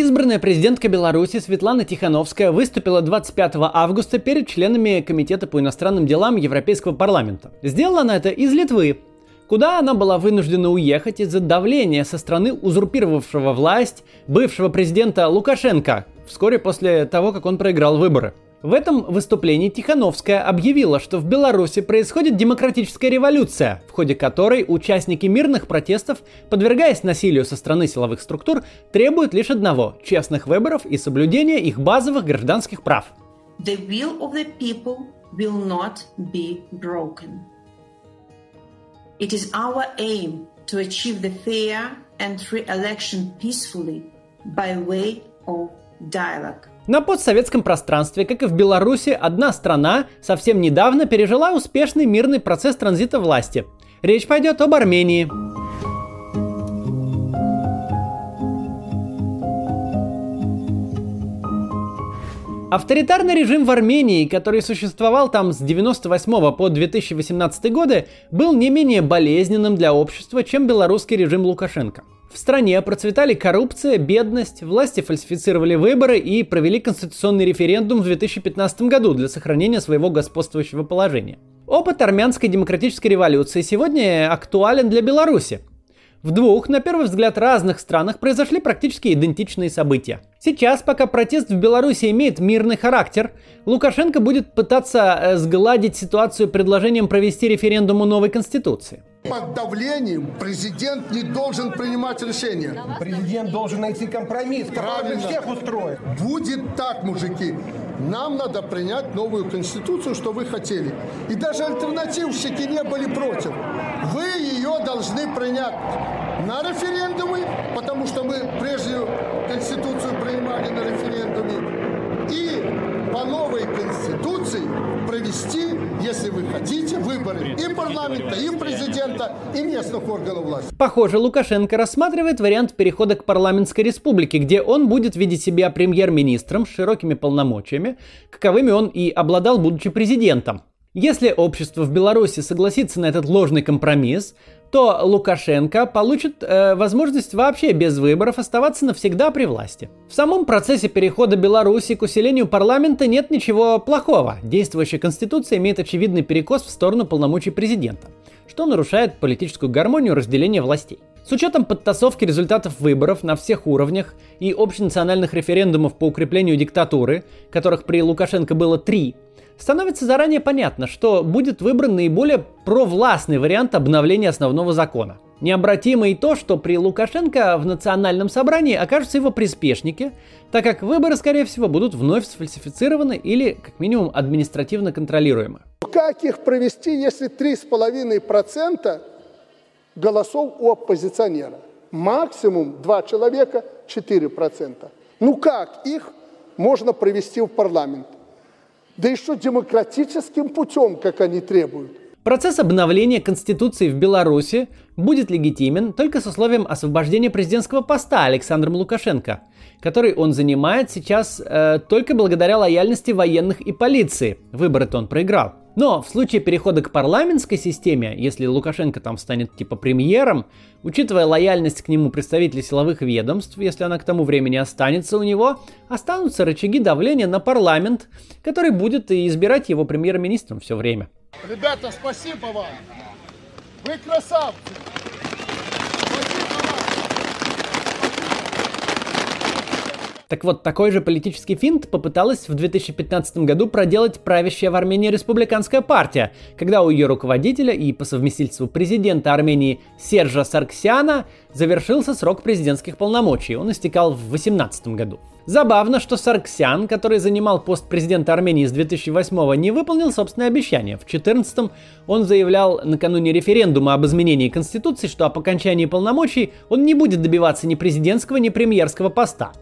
Избранная президентка Беларуси Светлана Тихановская выступила 25 августа перед членами Комитета по иностранным делам Европейского парламента. Сделала она это из Литвы, куда она была вынуждена уехать из-за давления со стороны узурпировавшего власть бывшего президента Лукашенко вскоре после того, как он проиграл выборы. В этом выступлении Тихановская объявила, что в Беларуси происходит демократическая революция, в ходе которой участники мирных протестов, подвергаясь насилию со стороны силовых структур, требуют лишь одного – честных выборов и соблюдения их базовых гражданских прав. The will of the people will not be broken. It is our aim to achieve the fair and free election peacefully by way of dialogue. На постсоветском пространстве, как и в Беларуси, одна страна совсем недавно пережила успешный мирный процесс транзита власти. Речь пойдет об Армении. Авторитарный режим в Армении, который существовал там с 98 по 2018 годы, был не менее болезненным для общества, чем белорусский режим Лукашенко – в стране процветали коррупция, бедность, власти фальсифицировали выборы и провели конституционный референдум в 2015 году для сохранения своего господствующего положения. Опыт армянской демократической революции сегодня актуален для Беларуси. В двух, на первый взгляд, разных странах произошли практически идентичные события. Сейчас, пока протест в Беларуси имеет мирный характер, Лукашенко будет пытаться э, сгладить ситуацию предложением провести референдум о новой конституции. Под давлением президент не должен принимать решения. Президент должен найти компромисс, который всех устроит. Будет так, мужики. Нам надо принять новую конституцию, что вы хотели. И даже альтернативщики не были против. Вы ее должны принять на референдумы, потому что мы прежнюю конституцию принимали на референдуме. И по новой конституции провести, если вы хотите, выборы и парламента, и президента, и местных органов власти. Похоже, Лукашенко рассматривает вариант перехода к парламентской республике, где он будет видеть себя премьер-министром с широкими полномочиями, каковыми он и обладал, будучи президентом. Если общество в Беларуси согласится на этот ложный компромисс, то Лукашенко получит э, возможность вообще без выборов оставаться навсегда при власти. В самом процессе перехода Беларуси к усилению парламента нет ничего плохого. Действующая конституция имеет очевидный перекос в сторону полномочий президента, что нарушает политическую гармонию разделения властей. С учетом подтасовки результатов выборов на всех уровнях и общенациональных референдумов по укреплению диктатуры, которых при Лукашенко было три, становится заранее понятно, что будет выбран наиболее провластный вариант обновления основного закона. Необратимо и то, что при Лукашенко в национальном собрании окажутся его приспешники, так как выборы, скорее всего, будут вновь сфальсифицированы или, как минимум, административно контролируемы. Как их провести, если 3,5% голосов у оппозиционера? Максимум 2 человека 4%. Ну как их можно провести в парламент? да еще демократическим путем, как они требуют. Процесс обновления Конституции в Беларуси будет легитимен только с условием освобождения президентского поста Александром Лукашенко, который он занимает сейчас э, только благодаря лояльности военных и полиции. Выборы-то он проиграл. Но в случае перехода к парламентской системе, если Лукашенко там станет типа премьером, учитывая лояльность к нему представителей силовых ведомств, если она к тому времени останется у него, останутся рычаги давления на парламент, который будет избирать его премьер-министром все время. Ребята, спасибо вам! Вы красавцы! Так вот, такой же политический финт попыталась в 2015 году проделать правящая в Армении республиканская партия, когда у ее руководителя и по совместительству президента Армении Сержа Сарксяна завершился срок президентских полномочий. Он истекал в 2018 году. Забавно, что Сарксян, который занимал пост президента Армении с 2008 не выполнил собственное обещание. В 2014 он заявлял накануне референдума об изменении Конституции, что по окончании полномочий он не будет добиваться ни президентского, ни премьерского поста.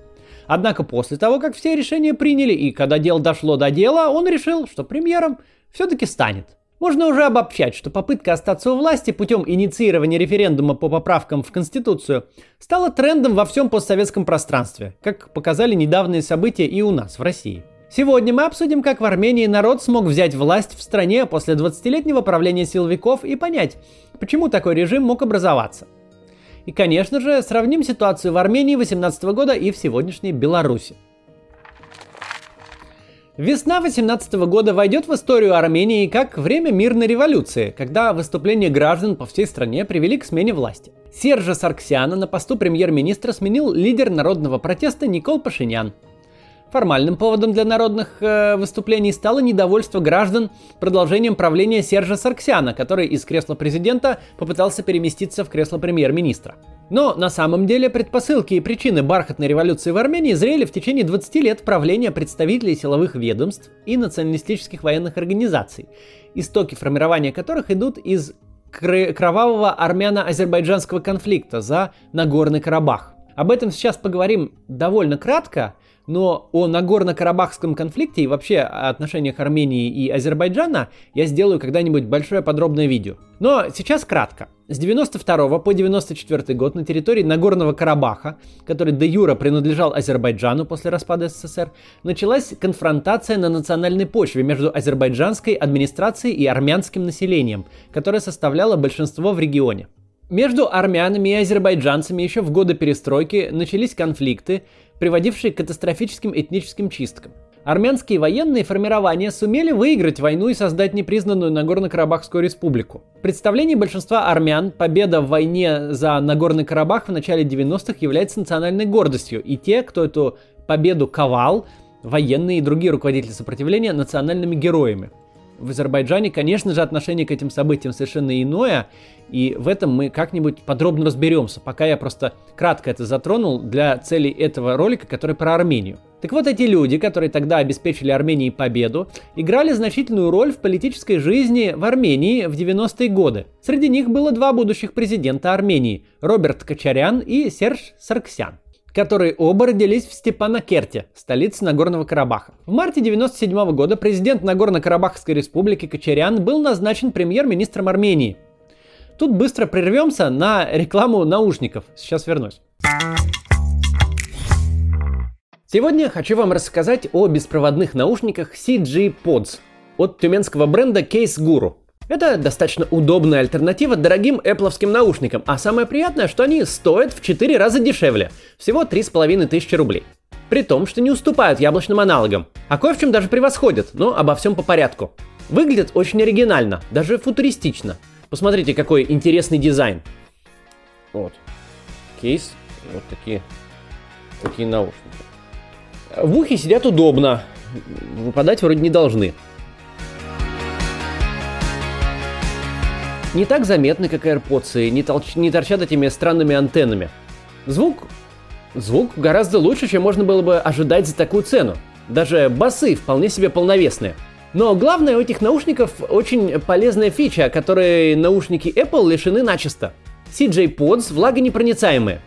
Однако после того, как все решения приняли и когда дело дошло до дела, он решил, что премьером все-таки станет. Можно уже обобщать, что попытка остаться у власти путем инициирования референдума по поправкам в Конституцию стала трендом во всем постсоветском пространстве, как показали недавние события и у нас, в России. Сегодня мы обсудим, как в Армении народ смог взять власть в стране после 20-летнего правления силовиков и понять, почему такой режим мог образоваться. И, конечно же, сравним ситуацию в Армении 18 года и в сегодняшней Беларуси. Весна 18 года войдет в историю Армении как время мирной революции, когда выступления граждан по всей стране привели к смене власти. Сержа Сарксяна на посту премьер-министра сменил лидер народного протеста Никол Пашинян. Формальным поводом для народных э, выступлений стало недовольство граждан продолжением правления Сержа Сарксяна, который из кресла президента попытался переместиться в кресло премьер-министра. Но на самом деле предпосылки и причины бархатной революции в Армении зрели в течение 20 лет правления представителей силовых ведомств и националистических военных организаций, истоки формирования которых идут из кровавого армяно-азербайджанского конфликта за Нагорный Карабах. Об этом сейчас поговорим довольно кратко, но о Нагорно-Карабахском конфликте и вообще о отношениях Армении и Азербайджана я сделаю когда-нибудь большое подробное видео. Но сейчас кратко. С 92 по 94 год на территории Нагорного Карабаха, который де юра принадлежал Азербайджану после распада СССР, началась конфронтация на национальной почве между азербайджанской администрацией и армянским населением, которое составляло большинство в регионе. Между армянами и азербайджанцами еще в годы перестройки начались конфликты, приводившие к катастрофическим этническим чисткам. Армянские военные формирования сумели выиграть войну и создать непризнанную Нагорно-Карабахскую республику. В представлении большинства армян победа в войне за Нагорный Карабах в начале 90-х является национальной гордостью, и те, кто эту победу ковал, военные и другие руководители сопротивления, национальными героями. В Азербайджане, конечно же, отношение к этим событиям совершенно иное, и в этом мы как-нибудь подробно разберемся, пока я просто кратко это затронул для целей этого ролика, который про Армению. Так вот, эти люди, которые тогда обеспечили Армении победу, играли значительную роль в политической жизни в Армении в 90-е годы. Среди них было два будущих президента Армении – Роберт Качарян и Серж Сарксян которые оба родились в Степанакерте, столице Нагорного Карабаха. В марте 1997 года президент Нагорно-Карабахской республики Кочарян был назначен премьер-министром Армении. Тут быстро прервемся на рекламу наушников. Сейчас вернусь. Сегодня хочу вам рассказать о беспроводных наушниках CG Pods от тюменского бренда Case Guru. Это достаточно удобная альтернатива дорогим Apple наушникам, а самое приятное, что они стоят в 4 раза дешевле, всего 3,5 тысячи рублей. При том, что не уступают яблочным аналогам, а кое в чем даже превосходят, но обо всем по порядку. Выглядят очень оригинально, даже футуристично. Посмотрите, какой интересный дизайн. Вот. Кейс, вот такие, такие наушники. В ухе сидят удобно, выпадать вроде не должны. Не так заметны, как AirPods, и не, толч- не торчат этими странными антеннами. Звук... Звук гораздо лучше, чем можно было бы ожидать за такую цену. Даже басы вполне себе полновесные. Но главное у этих наушников очень полезная фича, которой наушники Apple лишены начисто. CJ Pods влагонепроницаемые.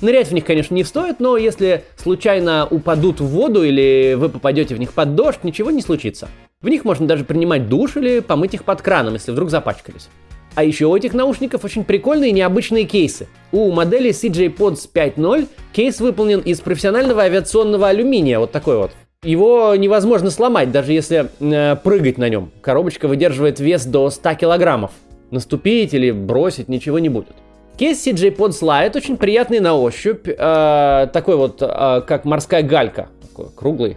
Нырять в них, конечно, не стоит, но если случайно упадут в воду или вы попадете в них под дождь, ничего не случится. В них можно даже принимать душ или помыть их под краном, если вдруг запачкались. А еще у этих наушников очень прикольные и необычные кейсы. У модели CJ Pods 5.0 кейс выполнен из профессионального авиационного алюминия, вот такой вот. Его невозможно сломать, даже если э, прыгать на нем. Коробочка выдерживает вес до 100 килограммов. Наступить или бросить ничего не будет. Кейс CJ Pods Lite очень приятный на ощупь, э, такой вот, э, как морская галька, такой круглый.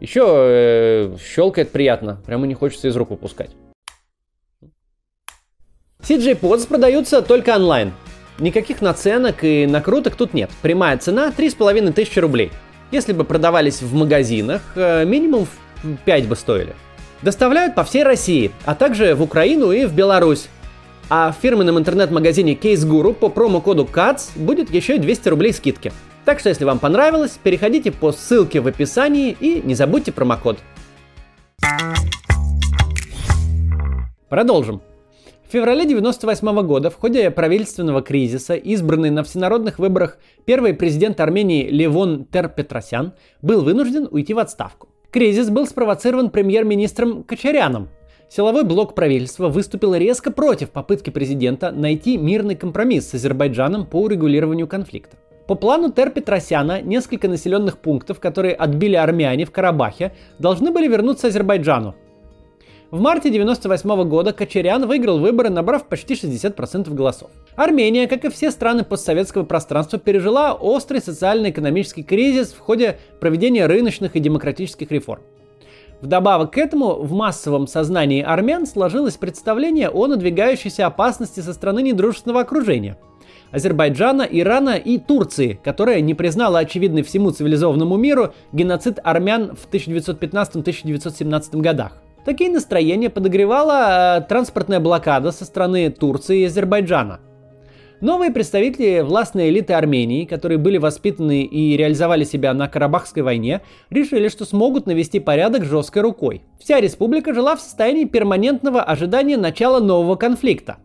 Еще э, щелкает приятно, прямо не хочется из рук выпускать. CJ Pods продаются только онлайн. Никаких наценок и накруток тут нет. Прямая цена 3,5 тысячи рублей. Если бы продавались в магазинах, э, минимум 5 бы стоили. Доставляют по всей России, а также в Украину и в Беларусь. А в фирменном интернет-магазине Case Guru по промокоду CATS будет еще и 200 рублей скидки. Так что если вам понравилось, переходите по ссылке в описании и не забудьте промокод. Продолжим. В феврале 1998 года в ходе правительственного кризиса избранный на всенародных выборах первый президент Армении Левон Терпетросян был вынужден уйти в отставку. Кризис был спровоцирован премьер-министром Кочаряном. Силовой блок правительства выступил резко против попытки президента найти мирный компромисс с Азербайджаном по урегулированию конфликта. По плану Тер Петросяна несколько населенных пунктов, которые отбили армяне в Карабахе, должны были вернуться Азербайджану. В марте 1998 года Кочерян выиграл выборы, набрав почти 60% голосов. Армения, как и все страны постсоветского пространства, пережила острый социально-экономический кризис в ходе проведения рыночных и демократических реформ. Вдобавок к этому в массовом сознании армян сложилось представление о надвигающейся опасности со стороны недружественного окружения – Азербайджана, Ирана и Турции, которая не признала очевидный всему цивилизованному миру геноцид армян в 1915-1917 годах. Такие настроения подогревала э, транспортная блокада со стороны Турции и Азербайджана. Новые представители властной элиты Армении, которые были воспитаны и реализовали себя на Карабахской войне, решили, что смогут навести порядок жесткой рукой. Вся республика жила в состоянии перманентного ожидания начала нового конфликта.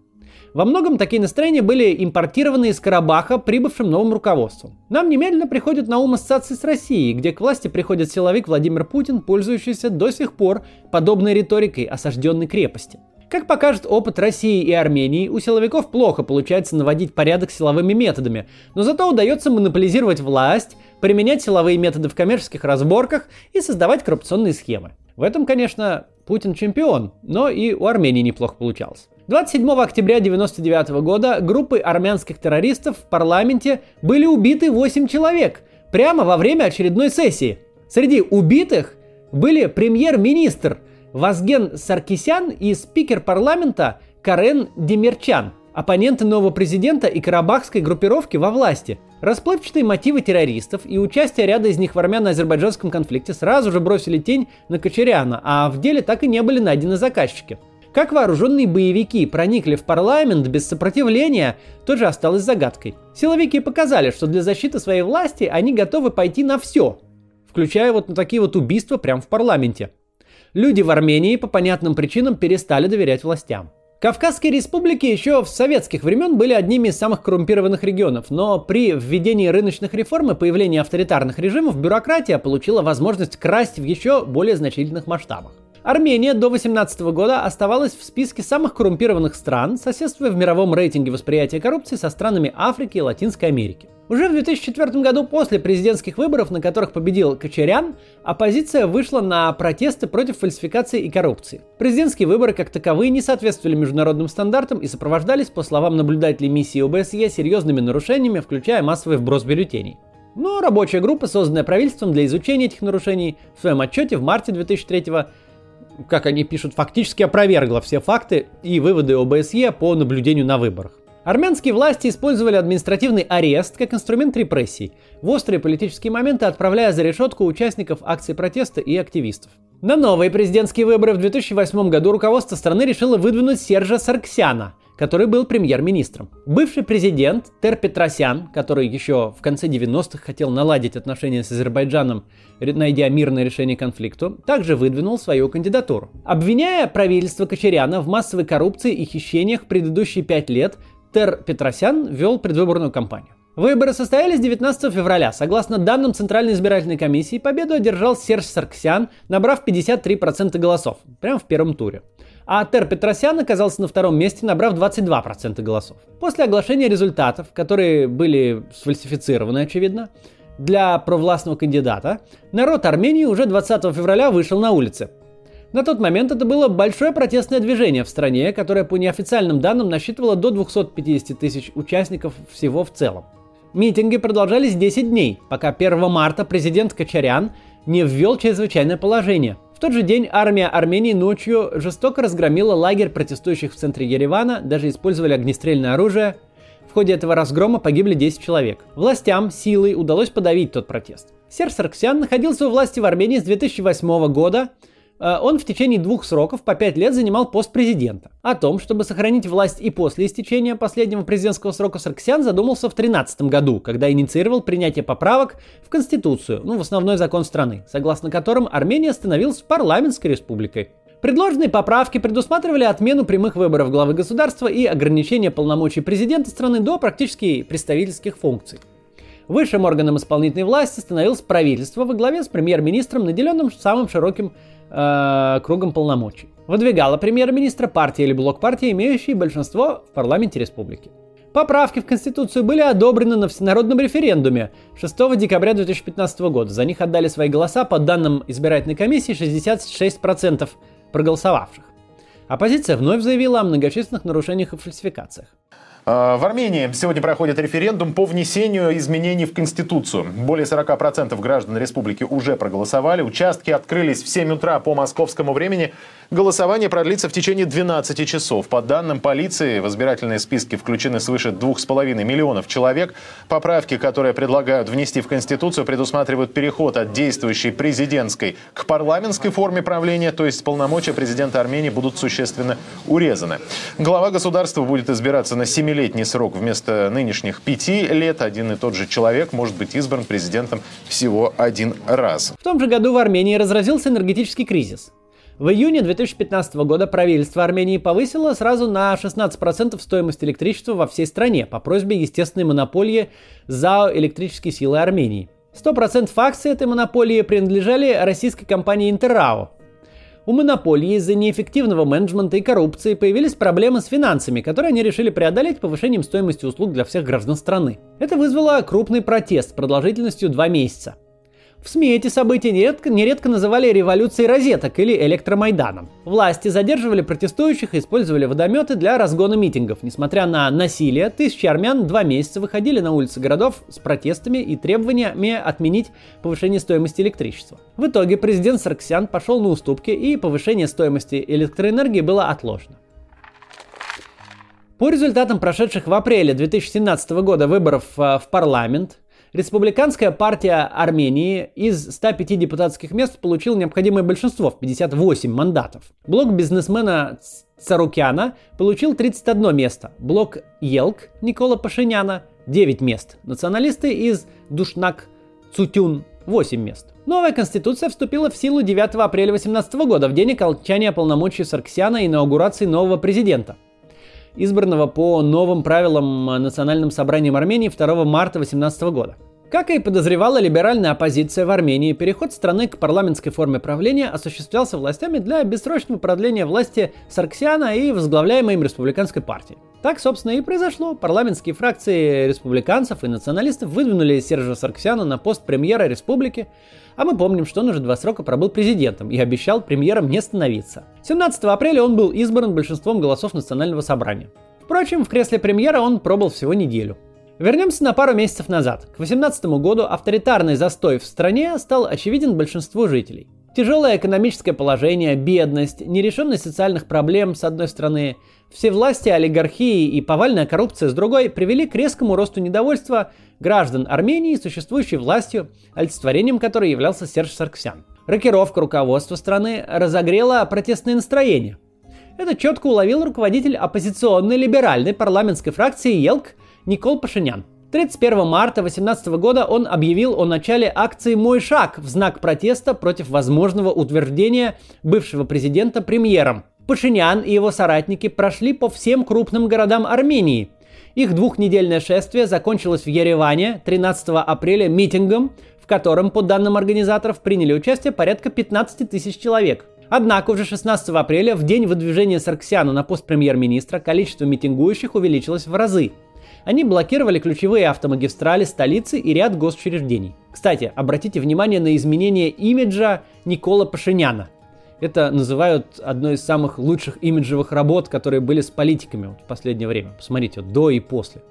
Во многом такие настроения были импортированы из Карабаха прибывшим новым руководством. Нам немедленно приходят на ум ассоциации с Россией, где к власти приходит силовик Владимир Путин, пользующийся до сих пор подобной риторикой осажденной крепости. Как покажет опыт России и Армении, у силовиков плохо получается наводить порядок силовыми методами, но зато удается монополизировать власть, применять силовые методы в коммерческих разборках и создавать коррупционные схемы. В этом, конечно, Путин чемпион, но и у Армении неплохо получалось. 27 октября 1999 года группы армянских террористов в парламенте были убиты 8 человек прямо во время очередной сессии. Среди убитых были премьер-министр Вазген Саркисян и спикер парламента Карен Демерчан, оппоненты нового президента и карабахской группировки во власти. Расплывчатые мотивы террористов и участие ряда из них в армяно-азербайджанском конфликте сразу же бросили тень на Кочеряна, а в деле так и не были найдены заказчики. Как вооруженные боевики проникли в парламент без сопротивления, тоже осталось загадкой. Силовики показали, что для защиты своей власти они готовы пойти на все, включая вот на такие вот убийства прямо в парламенте. Люди в Армении по понятным причинам перестали доверять властям. Кавказские республики еще в советских времен были одними из самых коррумпированных регионов, но при введении рыночных реформ и появлении авторитарных режимов бюрократия получила возможность красть в еще более значительных масштабах. Армения до 2018 года оставалась в списке самых коррумпированных стран, соседствуя в мировом рейтинге восприятия коррупции со странами Африки и Латинской Америки. Уже в 2004 году после президентских выборов, на которых победил Кочерян, оппозиция вышла на протесты против фальсификации и коррупции. Президентские выборы как таковые не соответствовали международным стандартам и сопровождались, по словам наблюдателей миссии ОБСЕ, серьезными нарушениями, включая массовый вброс бюллетеней. Но рабочая группа, созданная правительством для изучения этих нарушений, в своем отчете в марте 2003 года как они пишут, фактически опровергла все факты и выводы ОБСЕ по наблюдению на выборах. Армянские власти использовали административный арест как инструмент репрессий, в острые политические моменты отправляя за решетку участников акций протеста и активистов. На новые президентские выборы в 2008 году руководство страны решило выдвинуть Сержа Сарксяна – который был премьер-министром. Бывший президент Тер Петросян, который еще в конце 90-х хотел наладить отношения с Азербайджаном, найдя мирное решение конфликту, также выдвинул свою кандидатуру. Обвиняя правительство Кочеряна в массовой коррупции и хищениях предыдущие пять лет, Тер Петросян вел предвыборную кампанию. Выборы состоялись 19 февраля. Согласно данным Центральной избирательной комиссии, победу одержал Серж Сарксян, набрав 53% голосов, прямо в первом туре а Тер Петросян оказался на втором месте, набрав 22% голосов. После оглашения результатов, которые были сфальсифицированы, очевидно, для провластного кандидата, народ Армении уже 20 февраля вышел на улицы. На тот момент это было большое протестное движение в стране, которое по неофициальным данным насчитывало до 250 тысяч участников всего в целом. Митинги продолжались 10 дней, пока 1 марта президент Качарян не ввел чрезвычайное положение – в тот же день армия Армении ночью жестоко разгромила лагерь протестующих в центре Еревана, даже использовали огнестрельное оружие. В ходе этого разгрома погибли 10 человек. Властям силой удалось подавить тот протест. Серж Сарксян находился у власти в Армении с 2008 года, он в течение двух сроков по пять лет занимал пост президента. О том, чтобы сохранить власть и после истечения последнего президентского срока Сарксян задумался в 2013 году, когда инициировал принятие поправок в Конституцию, ну в основной закон страны, согласно которым Армения становилась парламентской республикой. Предложенные поправки предусматривали отмену прямых выборов главы государства и ограничение полномочий президента страны до практически представительских функций. Высшим органом исполнительной власти становилось правительство во главе с премьер-министром, наделенным самым широким э, кругом полномочий. Выдвигала премьер-министра партии или блок партии, имеющие большинство в парламенте республики. Поправки в Конституцию были одобрены на всенародном референдуме 6 декабря 2015 года. За них отдали свои голоса, по данным избирательной комиссии, 66% проголосовавших. Оппозиция вновь заявила о многочисленных нарушениях и фальсификациях. А, в Армении сегодня проходит референдум по внесению изменений в Конституцию. Более 40% граждан республики уже проголосовали. Участки открылись в 7 утра по московскому времени. Голосование продлится в течение 12 часов. По данным полиции, в избирательные списки включены свыше 2,5 миллионов человек. Поправки, которые предлагают внести в Конституцию, предусматривают переход от действующей президентской к парламентской форме правления, то есть полномочия президента Армении будут существенно урезаны. Глава государства будет избираться на 7 семилетний срок вместо нынешних пяти лет. Один и тот же человек может быть избран президентом всего один раз. В том же году в Армении разразился энергетический кризис. В июне 2015 года правительство Армении повысило сразу на 16% стоимость электричества во всей стране по просьбе естественной монополии ЗАО «Электрические силы Армении». 100% акций этой монополии принадлежали российской компании «Интеррао», у монополии из-за неэффективного менеджмента и коррупции появились проблемы с финансами, которые они решили преодолеть повышением стоимости услуг для всех граждан страны. Это вызвало крупный протест продолжительностью 2 месяца. В СМИ эти события нередко, нередко называли революцией розеток или электромайданом. Власти задерживали протестующих и использовали водометы для разгона митингов. Несмотря на насилие, тысячи армян два месяца выходили на улицы городов с протестами и требованиями отменить повышение стоимости электричества. В итоге президент Сарксян пошел на уступки и повышение стоимости электроэнергии было отложено. По результатам прошедших в апреле 2017 года выборов э, в парламент, Республиканская партия Армении из 105 депутатских мест получил необходимое большинство в 58 мандатов. Блок бизнесмена Царукяна получил 31 место. Блок Елк Никола Пашиняна 9 мест. Националисты из Душнак Цутюн 8 мест. Новая конституция вступила в силу 9 апреля 2018 года, в день окончания полномочий Сарксяна и инаугурации нового президента избранного по новым правилам Национальным собранием Армении 2 марта 2018 года. Как и подозревала либеральная оппозиция в Армении, переход страны к парламентской форме правления осуществлялся властями для бессрочного продления власти Сарксиана и возглавляемой им республиканской партии. Так, собственно, и произошло. Парламентские фракции республиканцев и националистов выдвинули Сержа Сарксяна на пост премьера республики, а мы помним, что он уже два срока пробыл президентом и обещал премьером не становиться. 17 апреля он был избран большинством голосов Национального собрания. Впрочем, в кресле премьера он пробыл всего неделю. Вернемся на пару месяцев назад. К 2018 году авторитарный застой в стране стал очевиден большинству жителей. Тяжелое экономическое положение, бедность, нерешенность социальных проблем с одной стороны, все власти, олигархии и повальная коррупция с другой привели к резкому росту недовольства граждан Армении существующей властью, олицетворением которой являлся Серж Сарксян. Рокировка руководства страны разогрела протестные настроения. Это четко уловил руководитель оппозиционной либеральной парламентской фракции Елк Никол Пашинян. 31 марта 2018 года он объявил о начале акции «Мой шаг» в знак протеста против возможного утверждения бывшего президента премьером. Пашинян и его соратники прошли по всем крупным городам Армении. Их двухнедельное шествие закончилось в Ереване 13 апреля митингом, в котором, по данным организаторов, приняли участие порядка 15 тысяч человек. Однако уже 16 апреля, в день выдвижения Сарксяна на пост премьер-министра, количество митингующих увеличилось в разы – они блокировали ключевые автомагистрали столицы и ряд госучреждений. Кстати, обратите внимание на изменение имиджа Никола Пашиняна. Это называют одной из самых лучших имиджевых работ, которые были с политиками в последнее время. Посмотрите, до и после.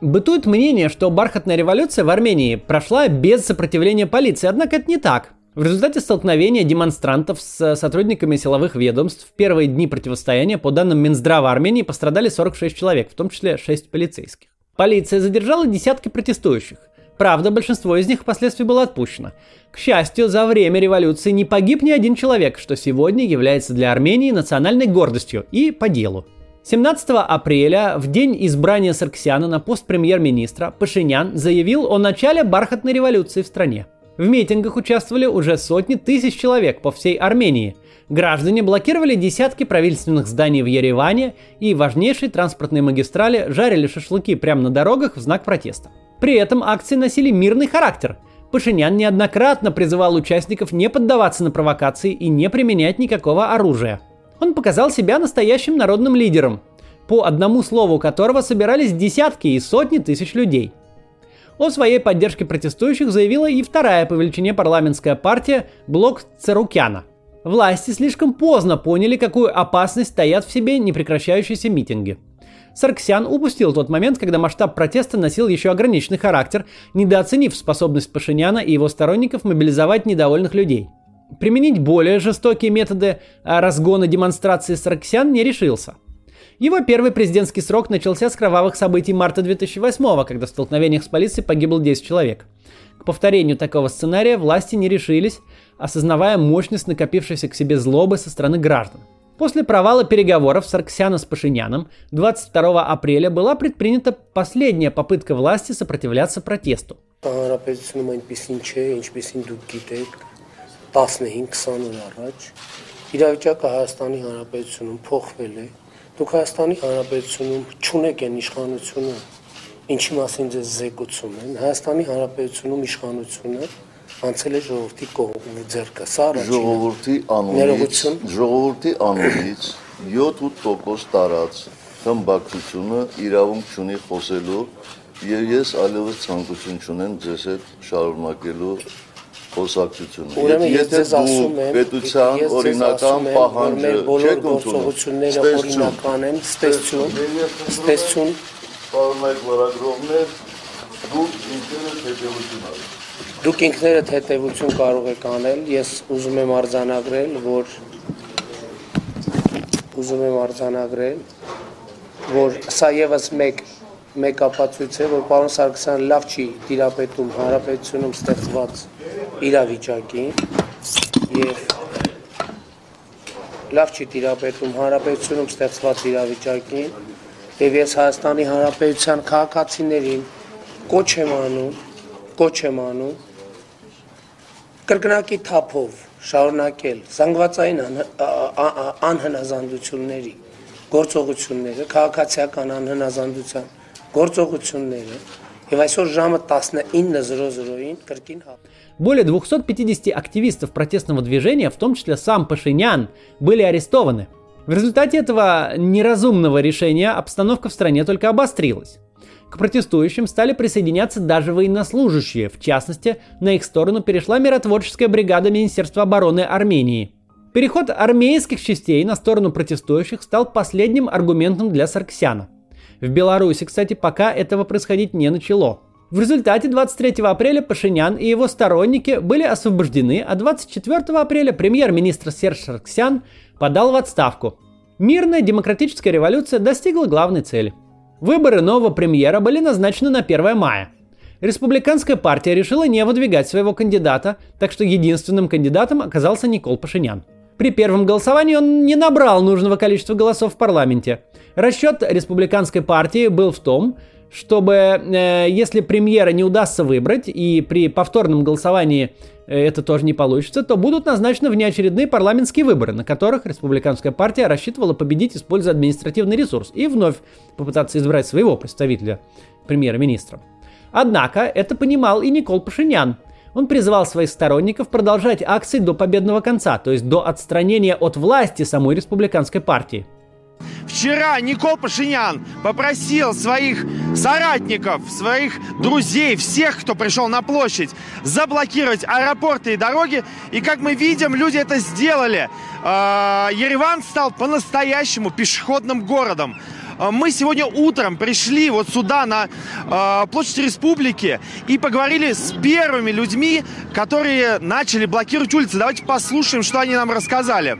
Бытует мнение, что бархатная революция в Армении прошла без сопротивления полиции, однако это не так. В результате столкновения демонстрантов с сотрудниками силовых ведомств в первые дни противостояния, по данным Минздрава Армении, пострадали 46 человек, в том числе 6 полицейских. Полиция задержала десятки протестующих. Правда, большинство из них впоследствии было отпущено. К счастью, за время революции не погиб ни один человек, что сегодня является для Армении национальной гордостью и по делу. 17 апреля, в день избрания Сарксяна на пост премьер-министра, Пашинян заявил о начале бархатной революции в стране. В митингах участвовали уже сотни тысяч человек по всей Армении – Граждане блокировали десятки правительственных зданий в Ереване и важнейшие транспортные магистрали жарили шашлыки прямо на дорогах в знак протеста. При этом акции носили мирный характер. Пашинян неоднократно призывал участников не поддаваться на провокации и не применять никакого оружия. Он показал себя настоящим народным лидером, по одному слову которого собирались десятки и сотни тысяч людей. О своей поддержке протестующих заявила и вторая по величине парламентская партия Блок Царукяна – Власти слишком поздно поняли, какую опасность стоят в себе непрекращающиеся митинги. Сарксян упустил тот момент, когда масштаб протеста носил еще ограниченный характер, недооценив способность Пашиняна и его сторонников мобилизовать недовольных людей. Применить более жестокие методы разгона демонстрации Сарксян не решился – его первый президентский срок начался с кровавых событий марта 2008 когда в столкновениях с полицией погибло 10 человек. К повторению такого сценария власти не решились, осознавая мощность накопившейся к себе злобы со стороны граждан. После провала переговоров Сарксяна с Пашиняном 22 апреля была предпринята последняя попытка власти сопротивляться протесту. 15-20 առաջ իրավիճակը Հայաստանի Հանրապետությունում փոխվել է Դուք Հայաստանի Հանրապետությունում ճունեք են իշխանությունը, ինչի մասին ձեզ զեկուցում են։ Հայաստանի Հանրապետությունում իշխանությունը անցել է ժողովրդի կողմի ձեռքը։ Սա ժողովրդի անունից ժողովրդի անունից 7-8% տարած խմբակցությունը իրավունք ունի խոսելու եւ ես այլևս ցանկություն չունեմ ձեզ հետ շարունակելու խոսակցությունը։ ասում եմ, պետության օրինական պահանջը չեք ընդունում։ Օրինական են, ստեսություն, ստեսություն պարոնայք լրագրողներ, դուք ինքներդ հետևություն արեք։ Դուք ինքներդ հետևություն կարող եք անել, ես ուզում եմ արձանագրել, որ ուզում եմ արձանագրել, որ սա եւս մեկ մեկ ապացույց է, որ պարոն Սարգսյան լավ չի դիրապետում հանրապետությունում ստեղծված իրավիճակին եւ լավ չի դիրապետում հանրապետությունում ստեղծված իրավիճակին եւ ես Հայաստանի Հանրապետության քաղաքացիներին կոչ եմ անում, կոչ եմ անում կրկնակի թափով շարունակել զանգվածային անհնազանդությունների գործողությունները, քաղաքացիական անհնազանդության գործողությունները եւ այսօր ժամը 19:00-ին կրկին Более 250 активистов протестного движения, в том числе сам Пашинян, были арестованы. В результате этого неразумного решения обстановка в стране только обострилась. К протестующим стали присоединяться даже военнослужащие, в частности, на их сторону перешла миротворческая бригада Министерства обороны Армении. Переход армейских частей на сторону протестующих стал последним аргументом для Сарксяна. В Беларуси, кстати, пока этого происходить не начало. В результате 23 апреля Пашинян и его сторонники были освобождены, а 24 апреля премьер-министр Серж Сарксян подал в отставку. Мирная демократическая революция достигла главной цели. Выборы нового премьера были назначены на 1 мая. Республиканская партия решила не выдвигать своего кандидата, так что единственным кандидатом оказался Никол Пашинян. При первом голосовании он не набрал нужного количества голосов в парламенте. Расчет республиканской партии был в том, чтобы, э, если премьера не удастся выбрать, и при повторном голосовании это тоже не получится, то будут назначены внеочередные парламентские выборы, на которых республиканская партия рассчитывала победить, используя административный ресурс, и вновь попытаться избрать своего представителя премьер-министра. Однако это понимал и Никол Пашинян, он призывал своих сторонников продолжать акции до победного конца, то есть до отстранения от власти самой республиканской партии. Вчера Никол Пашинян попросил своих соратников, своих друзей, всех, кто пришел на площадь, заблокировать аэропорты и дороги. И как мы видим, люди это сделали. А, Ереван стал по-настоящему пешеходным городом. А, мы сегодня утром пришли вот сюда, на э, площадь Республики, и поговорили с первыми людьми, которые начали блокировать улицы. Давайте послушаем, что они нам рассказали.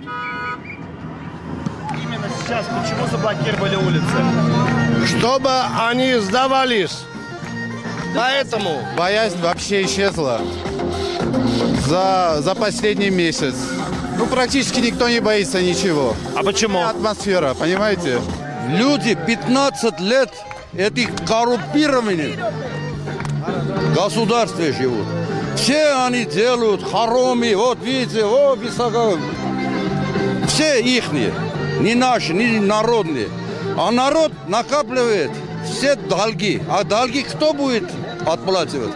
Именно сейчас почему заблокировали улицы? Чтобы они сдавались. Поэтому боязнь вообще исчезла за, за последний месяц. Ну, практически никто не боится ничего. А почему? Атмосфера, понимаете? Люди 15 лет этих коррумпированных государстве живут. Все они делают хороми, вот видите, вот высоко. Все ихние, не наши, не народные. А народ накапливает все долги. А долги кто будет отплачивать?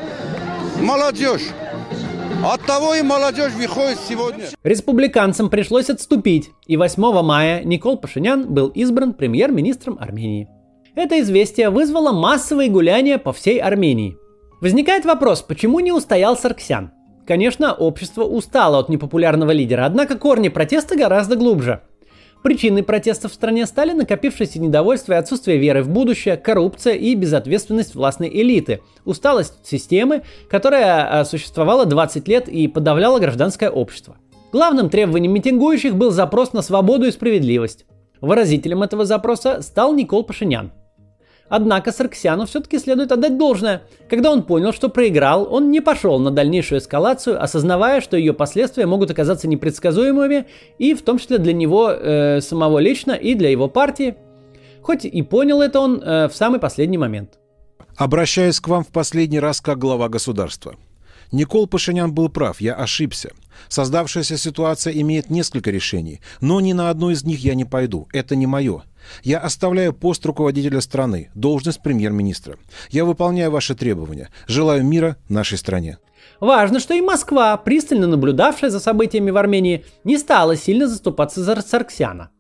Молодежь. От того и молодежь выходит сегодня. Республиканцам пришлось отступить, и 8 мая Никол Пашинян был избран премьер-министром Армении. Это известие вызвало массовые гуляния по всей Армении. Возникает вопрос, почему не устоял Сарксян? Конечно, общество устало от непопулярного лидера, однако корни протеста гораздо глубже. Причиной протестов в стране стали накопившееся недовольство и отсутствие веры в будущее, коррупция и безответственность властной элиты, усталость системы, которая а, существовала 20 лет и подавляла гражданское общество. Главным требованием митингующих был запрос на свободу и справедливость. Выразителем этого запроса стал Никол Пашинян – Однако Сарксяну все-таки следует отдать должное. Когда он понял, что проиграл, он не пошел на дальнейшую эскалацию, осознавая, что ее последствия могут оказаться непредсказуемыми, и в том числе для него э, самого лично, и для его партии. Хоть и понял это он э, в самый последний момент. Обращаюсь к вам в последний раз как глава государства. Никол Пашинян был прав, я ошибся. Создавшаяся ситуация имеет несколько решений, но ни на одно из них я не пойду. Это не мое. Я оставляю пост руководителя страны, должность премьер-министра. Я выполняю ваши требования. Желаю мира нашей стране. Важно, что и Москва, пристально наблюдавшая за событиями в Армении, не стала сильно заступаться за Сарксяна.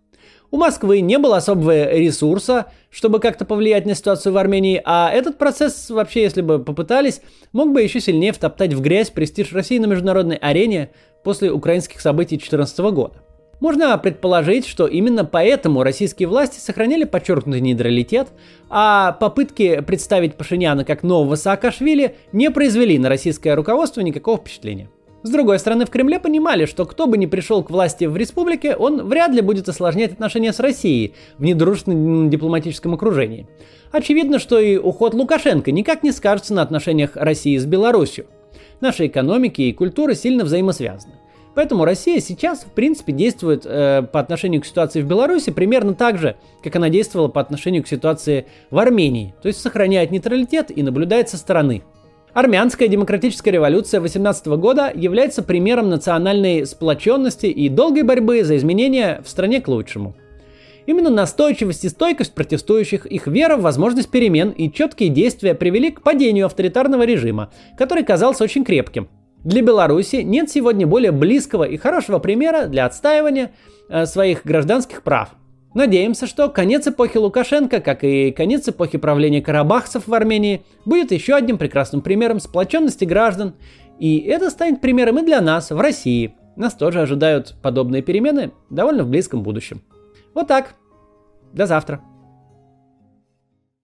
У Москвы не было особого ресурса, чтобы как-то повлиять на ситуацию в Армении, а этот процесс, вообще, если бы попытались, мог бы еще сильнее втоптать в грязь престиж России на международной арене после украинских событий 2014 года. Можно предположить, что именно поэтому российские власти сохраняли подчеркнутый нейтралитет, а попытки представить Пашиняна как нового Саакашвили не произвели на российское руководство никакого впечатления. С другой стороны, в Кремле понимали, что кто бы ни пришел к власти в республике, он вряд ли будет осложнять отношения с Россией в недружественном дипломатическом окружении. Очевидно, что и уход Лукашенко никак не скажется на отношениях России с Беларусью. Наши экономики и культуры сильно взаимосвязаны. Поэтому Россия сейчас, в принципе, действует э, по отношению к ситуации в Беларуси примерно так же, как она действовала по отношению к ситуации в Армении. То есть сохраняет нейтралитет и наблюдает со стороны. Армянская демократическая революция 18 года является примером национальной сплоченности и долгой борьбы за изменения в стране к лучшему. Именно настойчивость и стойкость протестующих, их вера в возможность перемен и четкие действия привели к падению авторитарного режима, который казался очень крепким – для Беларуси нет сегодня более близкого и хорошего примера для отстаивания э, своих гражданских прав. Надеемся, что конец эпохи Лукашенко, как и конец эпохи правления карабахцев в Армении, будет еще одним прекрасным примером сплоченности граждан, и это станет примером и для нас в России. Нас тоже ожидают подобные перемены довольно в близком будущем. Вот так. До завтра.